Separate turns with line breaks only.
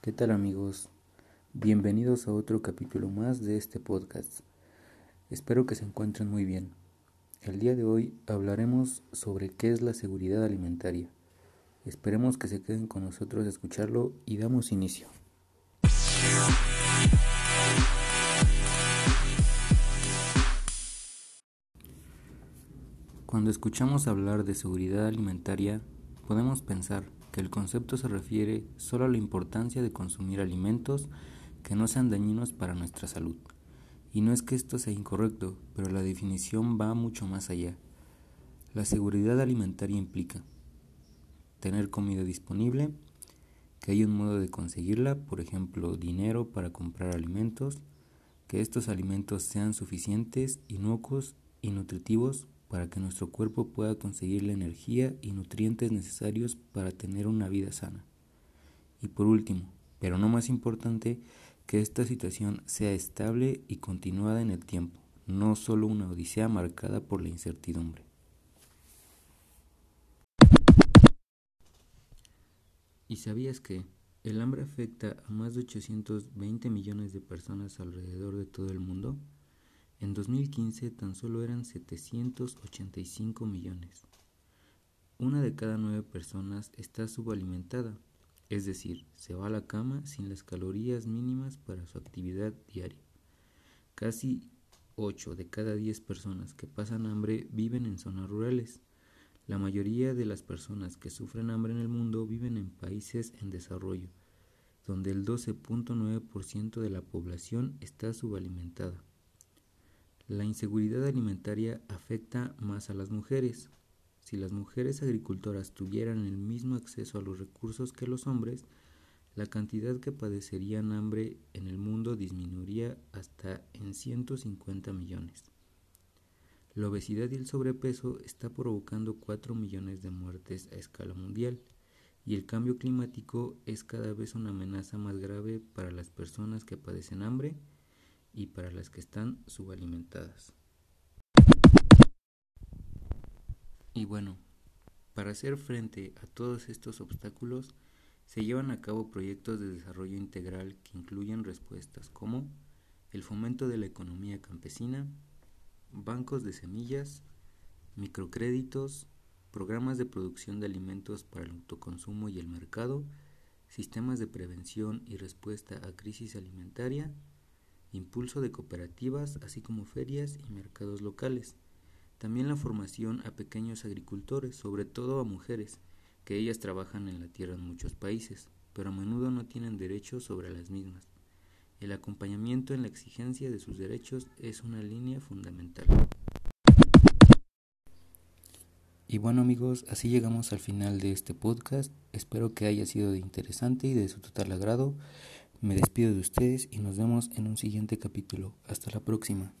¿Qué tal amigos? Bienvenidos a otro capítulo más de este podcast. Espero que se encuentren muy bien. El día de hoy hablaremos sobre qué es la seguridad alimentaria. Esperemos que se queden con nosotros a escucharlo y damos inicio. Cuando escuchamos hablar de seguridad alimentaria, podemos pensar que el concepto se refiere solo a la importancia de consumir alimentos que no sean dañinos para nuestra salud. Y no es que esto sea incorrecto, pero la definición va mucho más allá. La seguridad alimentaria implica tener comida disponible, que hay un modo de conseguirla, por ejemplo, dinero para comprar alimentos, que estos alimentos sean suficientes, inocuos y nutritivos para que nuestro cuerpo pueda conseguir la energía y nutrientes necesarios para tener una vida sana. Y por último, pero no más importante, que esta situación sea estable y continuada en el tiempo, no solo una odisea marcada por la incertidumbre. ¿Y sabías que el hambre afecta a más de 820 millones de personas alrededor de todo el mundo? En 2015 tan solo eran 785 millones. Una de cada nueve personas está subalimentada, es decir, se va a la cama sin las calorías mínimas para su actividad diaria. Casi 8 de cada 10 personas que pasan hambre viven en zonas rurales. La mayoría de las personas que sufren hambre en el mundo viven en países en desarrollo, donde el 12.9% de la población está subalimentada. La inseguridad alimentaria afecta más a las mujeres. Si las mujeres agricultoras tuvieran el mismo acceso a los recursos que los hombres, la cantidad que padecerían hambre en el mundo disminuiría hasta en 150 millones. La obesidad y el sobrepeso está provocando 4 millones de muertes a escala mundial y el cambio climático es cada vez una amenaza más grave para las personas que padecen hambre y para las que están subalimentadas. Y bueno, para hacer frente a todos estos obstáculos, se llevan a cabo proyectos de desarrollo integral que incluyen respuestas como el fomento de la economía campesina, bancos de semillas, microcréditos, programas de producción de alimentos para el autoconsumo y el mercado, sistemas de prevención y respuesta a crisis alimentaria, impulso de cooperativas, así como ferias y mercados locales. También la formación a pequeños agricultores, sobre todo a mujeres, que ellas trabajan en la tierra en muchos países, pero a menudo no tienen derechos sobre las mismas. El acompañamiento en la exigencia de sus derechos es una línea fundamental. Y bueno amigos, así llegamos al final de este podcast. Espero que haya sido de interesante y de su total agrado. Me despido de ustedes y nos vemos en un siguiente capítulo. Hasta la próxima.